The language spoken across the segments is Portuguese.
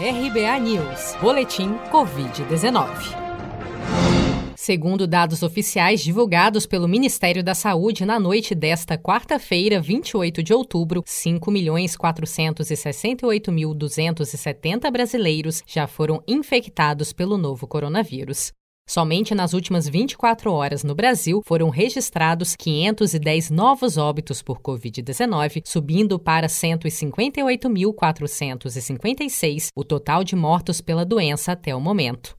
RBA News, Boletim Covid-19. Segundo dados oficiais divulgados pelo Ministério da Saúde na noite desta quarta-feira, 28 de outubro, 5.468.270 brasileiros já foram infectados pelo novo coronavírus. Somente nas últimas 24 horas no Brasil foram registrados 510 novos óbitos por Covid-19, subindo para 158.456 o total de mortos pela doença até o momento.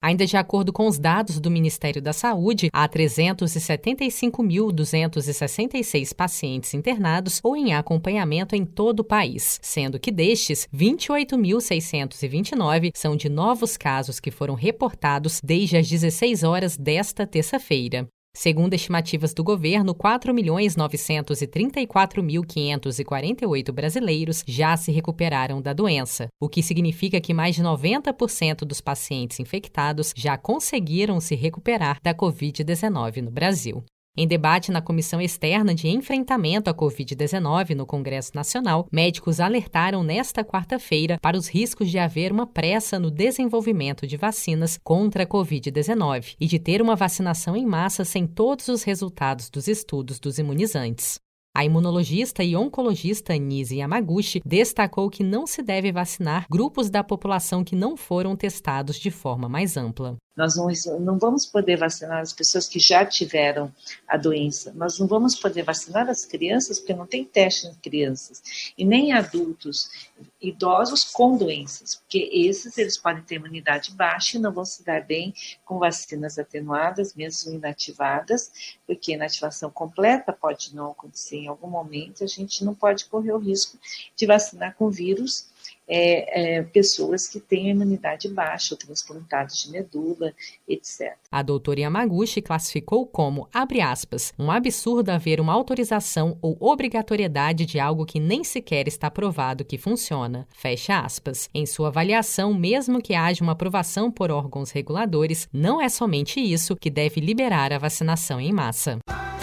Ainda de acordo com os dados do Ministério da Saúde, há 375.266 pacientes internados ou em acompanhamento em todo o país, sendo que destes, 28.629 são de novos casos que foram reportados desde as 16 horas desta terça-feira. Segundo estimativas do governo, 4.934.548 brasileiros já se recuperaram da doença, o que significa que mais de 90% dos pacientes infectados já conseguiram se recuperar da Covid-19 no Brasil. Em debate na Comissão Externa de Enfrentamento à Covid-19 no Congresso Nacional, médicos alertaram nesta quarta-feira para os riscos de haver uma pressa no desenvolvimento de vacinas contra a Covid-19 e de ter uma vacinação em massa sem todos os resultados dos estudos dos imunizantes. A imunologista e oncologista Nise Yamaguchi destacou que não se deve vacinar grupos da população que não foram testados de forma mais ampla. Nós não, não, vamos poder vacinar as pessoas que já tiveram a doença. Nós não vamos poder vacinar as crianças porque não tem teste em crianças e nem adultos, idosos com doenças, porque esses eles podem ter imunidade baixa e não vão se dar bem com vacinas atenuadas, mesmo inativadas, porque inativação completa pode não acontecer em algum momento. A gente não pode correr o risco de vacinar com vírus é, é, pessoas que têm imunidade baixa, transplantados de medula, etc. A doutora Yamaguchi classificou como, abre aspas, um absurdo haver uma autorização ou obrigatoriedade de algo que nem sequer está provado que funciona, fecha aspas. Em sua avaliação, mesmo que haja uma aprovação por órgãos reguladores, não é somente isso que deve liberar a vacinação em massa.